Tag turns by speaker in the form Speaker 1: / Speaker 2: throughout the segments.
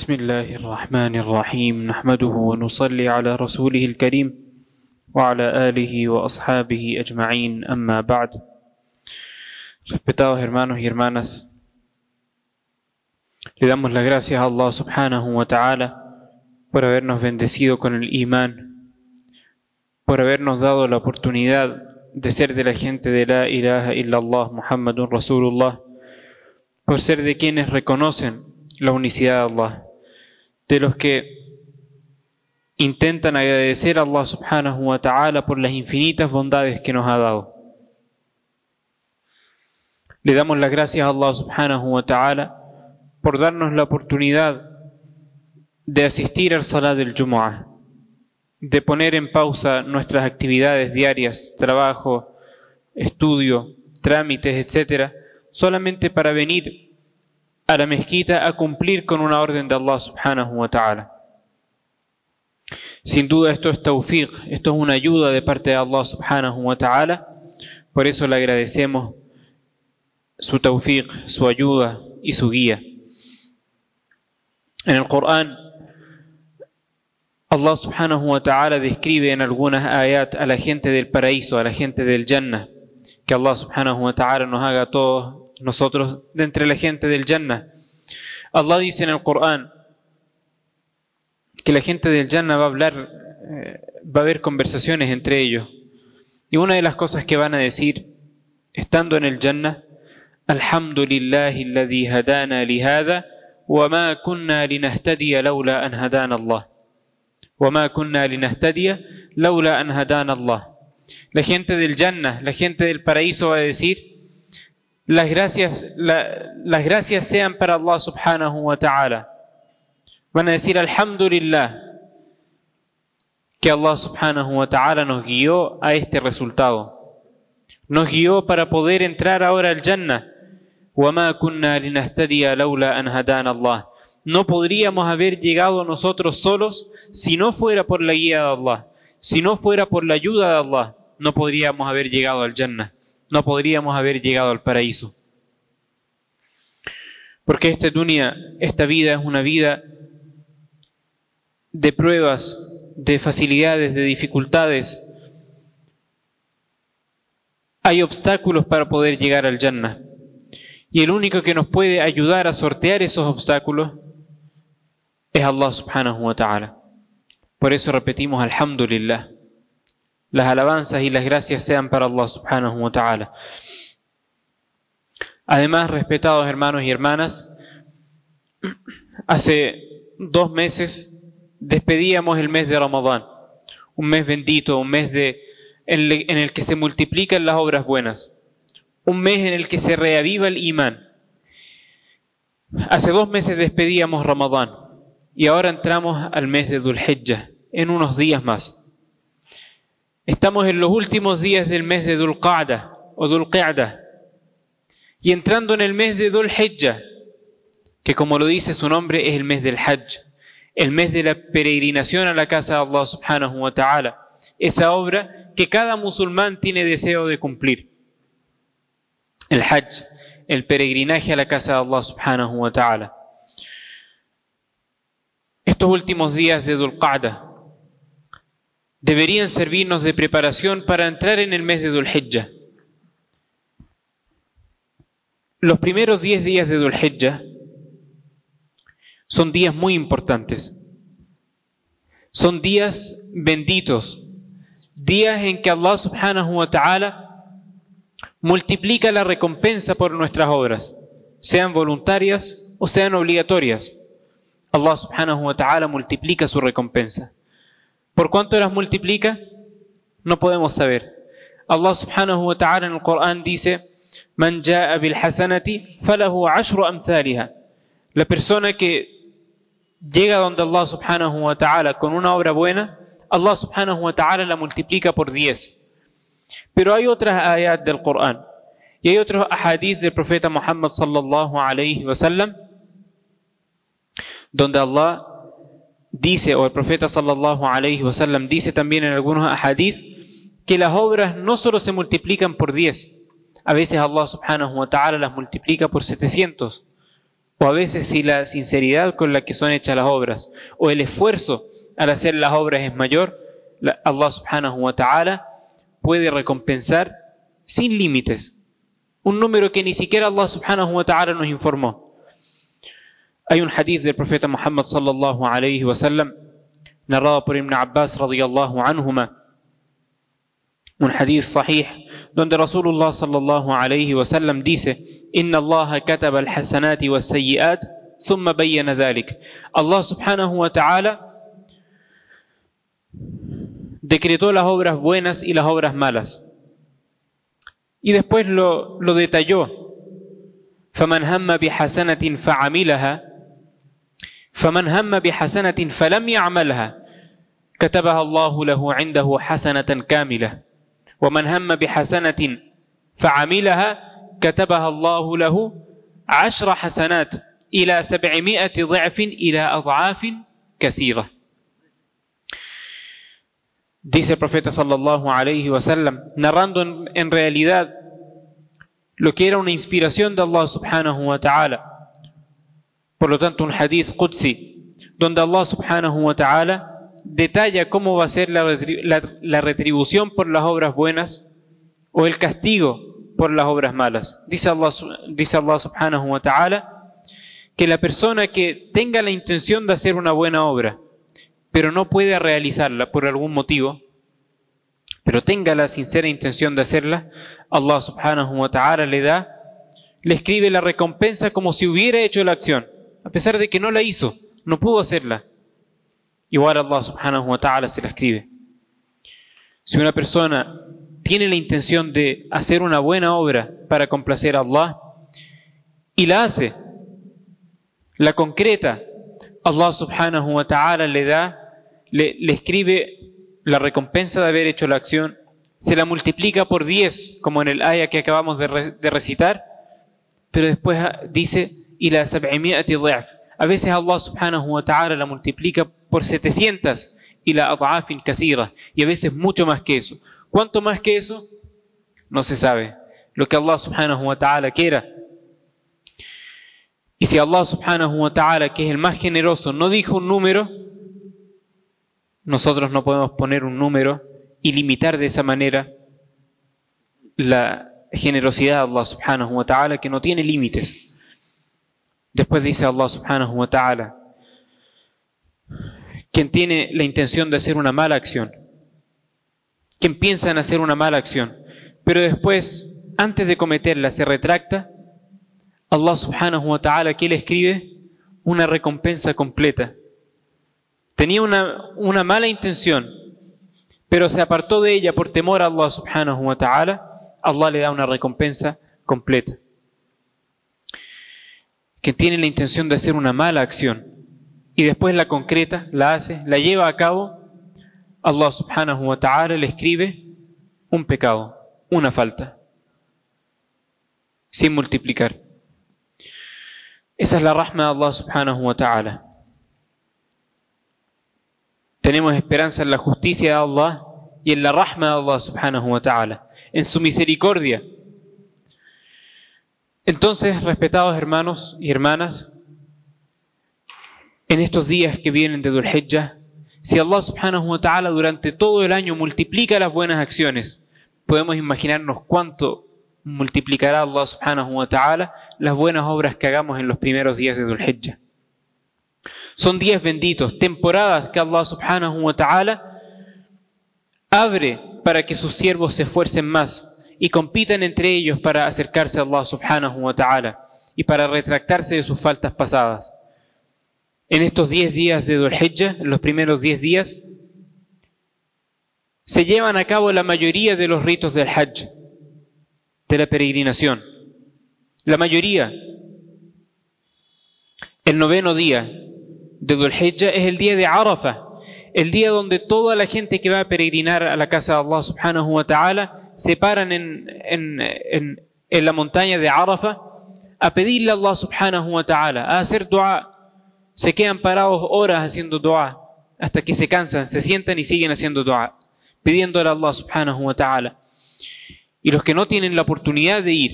Speaker 1: بسم الله الرحمن الرحيم نحمده ونصلي على رسوله الكريم وعلى آله وأصحابه أجمعين أما بعد Respetados hermanos y hermanas, le damos las gracias a Allah subhanahu wa ta'ala por habernos bendecido con el imán, por habernos dado la oportunidad de ser de la gente de la ilaha illallah Muhammadun Rasulullah, por ser de quienes reconocen la unicidad de Allah, de los que intentan agradecer a Allah subhanahu wa ta'ala por las infinitas bondades que nos ha dado. Le damos las gracias a Allah subhanahu wa ta'ala por darnos la oportunidad de asistir al Salat del Jumu'ah, de poner en pausa nuestras actividades diarias, trabajo, estudio, trámites, etcétera, solamente para venir a la mezquita a cumplir con una orden de Allah subhanahu wa ta'ala. Sin duda esto es tawfiq, esto es una ayuda de parte de Allah subhanahu wa ta'ala, por eso le agradecemos su tawfiq, su ayuda y su guía. En el Corán, Allah subhanahu wa ta'ala describe en algunas ayat a la gente del paraíso, a la gente del Jannah, que Allah subhanahu wa ta'ala nos haga a nosotros de entre la gente del Jannah. Allah dice en el Corán que la gente del Jannah va a hablar, eh, va a haber conversaciones entre ellos. Y una de las cosas que van a decir, estando en el Jannah, Alhamdulillahi alladhi hadana li hada wa ma kunna linahtadiya lawla an hadana Allah. Wa ma kunna linahtadiya lawla an hadana Allah. La gente del Jannah, la gente del paraíso va a decir, las gracias, la, las gracias sean para Allah subhanahu wa ta'ala. Van a decir alhamdulillah que Allah subhanahu wa ta'ala nos guió a este resultado. Nos guió para poder entrar ahora al Jannah. No podríamos haber llegado nosotros solos si no fuera por la guía de Allah, si no fuera por la ayuda de Allah, no podríamos haber llegado al Jannah no podríamos haber llegado al paraíso. Porque esta dunya, esta vida es una vida de pruebas, de facilidades, de dificultades. Hay obstáculos para poder llegar al Jannah. Y el único que nos puede ayudar a sortear esos obstáculos es Allah subhanahu wa ta'ala. Por eso repetimos alhamdulillah. Las alabanzas y las gracias sean para Allah subhanahu wa ta'ala. Además, respetados hermanos y hermanas, hace dos meses despedíamos el mes de Ramadán, un mes bendito, un mes de, en el que se multiplican las obras buenas un mes en el que se reaviva el imán. Hace dos meses despedíamos Ramadán y ahora entramos al mes de Dhul Hijjah, en unos días más. Estamos en los últimos días del mes de Dhul Qa'dah o Dhul Qa'dah y entrando en el mes de Dhul Hijjah, que como lo dice su nombre es el mes del Hajj, el mes de la peregrinación a la casa de Allah subhanahu wa ta'ala, esa obra que cada musulmán tiene deseo de cumplir el Hajj, el peregrinaje a la casa de Allah subhanahu wa ta'ala. Estos últimos días de Dhul Qa'dah deberían servirnos de preparación para entrar en el mes de Dhul Hijjah. Los primeros 10 días de Dhul Hijjah son días muy importantes. Son días benditos, días en que Allah subhanahu wa ta'ala multiplica la recompensa por nuestras obras, sean voluntarias o sean obligatorias. Allah subhanahu wa ta'ala multiplica su recompensa. ¿Por cuánto las multiplica? No podemos saber. Allah subhanahu wa ta'ala en el Corán dice, Man ja'a bil hasanati falahu ashru amthaliha. La persona que llega donde Allah subhanahu wa ta'ala con una obra buena, Allah subhanahu wa ta'ala la multiplica por diez. Pero hay otras ayat del Corán y hay otros ahadith del profeta Muhammad sallallahu alayhi wa sallam donde Allah dice, o el profeta sallallahu alayhi wa sallam dice también en algunos ahadith que las obras no solo se multiplican por 10, a veces Allah subhanahu wa ta'ala las multiplica por 700 o a veces si la sinceridad con la que son hechas las obras, o el esfuerzo al hacer las obras es mayor, Allah subhanahu wa ta'ala puede recompensar sin límites. Un número que ni siquiera Allah subhanahu wa ta'ala nos informó. أي حديث للبروفيت محمد صلى الله عليه وسلم نراه بر ابن عباس رضي الله عنهما. من حديث صحيح دون رسول الله صلى الله عليه وسلم dice إن الله كتب الحسنات والسيئات ثم بين ذلك. الله سبحانه وتعالى decretó las obras buenas y las obras malas. Y después lo, lo detalló. فمن هم بحسنة فعملها فمن هم بحسنة فلم يعملها كتبها الله له عنده حسنة كاملة ومن هم بحسنة فعملها كتبها الله له عشر حسنات إلى سبعمائة ضعف إلى أضعاف كثيرة dice el profeta sallallahu alayhi wasallam, narrando en, en, realidad lo que era una inspiración de Allah subhanahu wa ta'ala. Por lo tanto, un hadith qudsi, donde Allah subhanahu wa ta'ala detalla cómo va a ser la, la, retribución por las obras buenas o el castigo por las obras malas. Dice Allah, dice Allah subhanahu wa ta'ala que la persona que tenga la intención de hacer una buena obra, pero no puede realizarla por algún motivo, pero tenga la sincera intención de hacerla, Allah subhanahu wa ta'ala le da, le escribe la recompensa como si hubiera hecho la acción, a pesar de que no la hizo, no pudo hacerla. Igual Allah subhanahu wa ta'ala se la escribe. Si una persona tiene la intención de hacer una buena obra para complacer a Allah y la hace, la concreta, Allah subhanahu wa ta'ala le da le, escribe la recompensa de haber hecho la acción, se la multiplica por 10, como en el aya que acabamos de recitar, pero después dice, y la A veces Allah subhanahu wa ta'ala la multiplica por 700 y la ad'afin kathira, y a veces mucho más que eso. ¿Cuánto más que eso? No se sabe. Lo que Allah subhanahu wa ta'ala quiera. Y si Allah subhanahu wa ta'ala, que es el más generoso, no dijo un número, nosotros no podemos poner un número y limitar de esa manera la generosidad de Allah subhanahu wa ta'ala que no tiene límites. Después dice Allah subhanahu wa ta'ala, quien tiene la intención de hacer una mala acción, quien piensa en hacer una mala acción, pero después, antes de cometerla, se retracta, Allah subhanahu wa ta'ala que le escribe una recompensa completa Tenía una, una mala intención, pero se apartó de ella por temor a Allah subhanahu wa ta'ala. Allah le da una recompensa completa. Que tiene la intención de hacer una mala acción y después la concreta, la hace, la lleva a cabo, Allah subhanahu wa ta'ala le escribe un pecado, una falta, sin multiplicar. Esa es la rahma de Allah subhanahu wa ta'ala. Tenemos esperanza en la justicia de Allah y en la rahma de Allah subhanahu wa ta'ala, en su misericordia. Entonces, respetados hermanos y hermanas, en estos días que vienen de Dhul Hijjah, si Allah subhanahu wa ta'ala durante todo el año multiplica las buenas acciones, podemos imaginarnos cuánto multiplicará Allah subhanahu wa ta'ala las buenas obras que hagamos en los primeros días de Dhul Hijjah. Son días benditos, temporadas que Allah subhanahu wa ta'ala abre para que sus siervos se esfuercen más y compitan entre ellos para acercarse a Allah subhanahu wa ta'ala y para retractarse de sus faltas pasadas. En estos diez días de Dhul en los primeros diez días, se llevan a cabo la mayoría de los ritos del Hajj, de la peregrinación. La mayoría. El noveno día, de Dhul es el día de Arafah, el día donde toda la gente que va a peregrinar a la casa de Allah subhanahu wa ta'ala se paran en, en, en, en la montaña de Arafah a pedirle a Allah subhanahu wa ta'ala, a hacer dua. Se quedan parados horas haciendo dua hasta que se cansan, se sientan y siguen haciendo dua, pidiéndole a Allah subhanahu wa ta'ala. Y los que no tienen la oportunidad de ir,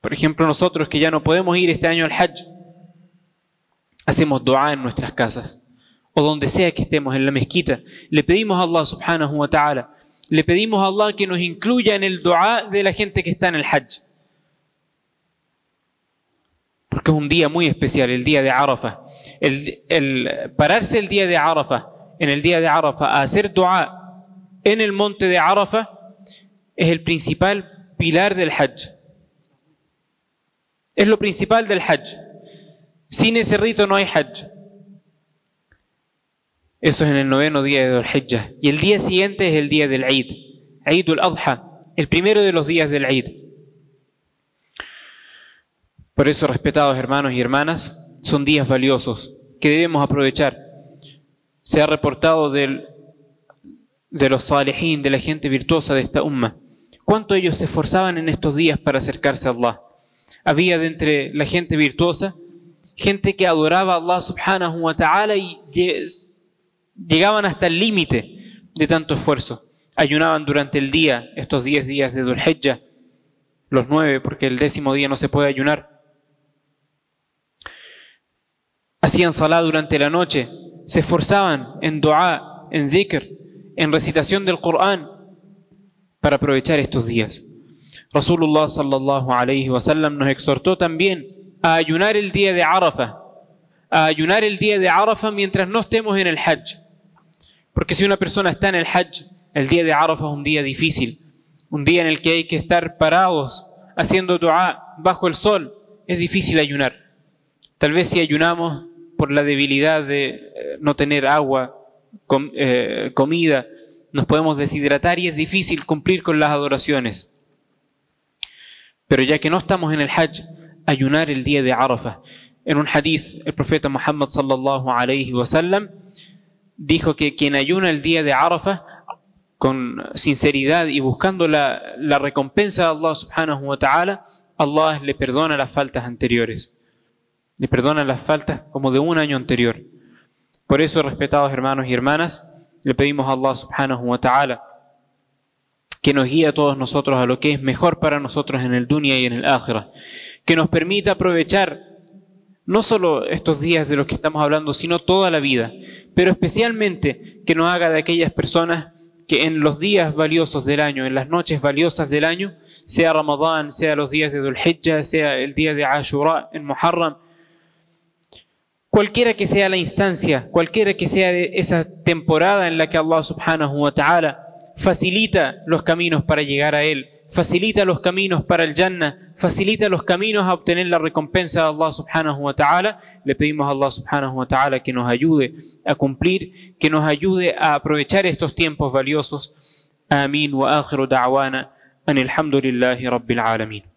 Speaker 1: Por ejemplo, nosotros que ya no podemos ir este año al Hajj, hacemos dua en nuestras casas o donde sea que estemos en la mezquita, le pedimos a Allah subhanahu wa ta'ala, le pedimos a Allah que nos incluya en el dua de la gente que está en el Hajj. Porque es un día muy especial, el día de Arafah. El, el pararse el día de Arafah, en el día de Arafah, a hacer dua en el monte de Arafah, es el principal pilar del Hajj. Es lo principal del Hajj. Sin ese rito no hay Hajj. Eso es en el noveno día de Dhul Y el día siguiente es el día del Eid, Eid al-Adha, el primero de los días del Eid. Por eso, respetados hermanos y hermanas, son días valiosos que debemos aprovechar. Se ha reportado del, de los salihin, de la gente virtuosa de esta umma, cuánto ellos se esforzaban en estos días para acercarse a Allah. Había de entre la gente virtuosa gente que adoraba a Allah subhanahu wa ta'ala y llegaban hasta el límite de tanto esfuerzo. Ayunaban durante el día, estos diez días de Dhul los nueve, porque el décimo día no se puede ayunar. Hacían salah durante la noche, se esforzaban en dua, en zikr, en recitación del Corán, para aprovechar estos días. Rasulullah sallallahu alayhi wa sallam nos exhortó también a ayunar el día de Arafah, a ayunar el día de Arafah mientras no estemos en el Hajj. Porque si una persona está en el Hajj, el día de Arafah es un día difícil, un día en el que hay que estar parados haciendo dua bajo el sol, es difícil ayunar. Tal vez si ayunamos por la debilidad de eh, no tener agua, eh, comida, nos podemos deshidratar y es difícil cumplir con las adoraciones. Pero ya que no estamos en el Hajj, ayunar el día de Arafah. En un hadith, el profeta Muhammad sallallahu alayhi wa sallam dijo que quien ayuna el día de Arafah con sinceridad y buscando la, la recompensa de Allah subhanahu wa ta'ala, Allah le perdona las faltas anteriores. Le perdona las faltas como de un año anterior. Por eso, respetados hermanos y hermanas, le pedimos a Allah subhanahu wa ta'ala que nos guíe a todos nosotros a lo que es mejor para nosotros en el dunya y en el akhirah. Que nos permita aprovechar no solo estos días de los que estamos hablando, sino toda la vida, pero especialmente que nos haga de aquellas personas que en los días valiosos del año, en las noches valiosas del año, sea Ramadán, sea los días de Dhul sea el día de Ashura en Muharram, cualquiera que sea la instancia, cualquiera que sea esa temporada en la que Allah subhanahu wa ta'ala facilita los caminos para llegar a Él, facilita los caminos para el Jannah, facilita los caminos a obtener la recompensa de Allah subhanahu wa ta'ala. Le pedimos a Allah subhanahu wa ta'ala que nos ayude a cumplir, que nos ayude a aprovechar estos tiempos valiosos. Amin wa akhiru da'wana an alhamdulillahi rabbil alamin.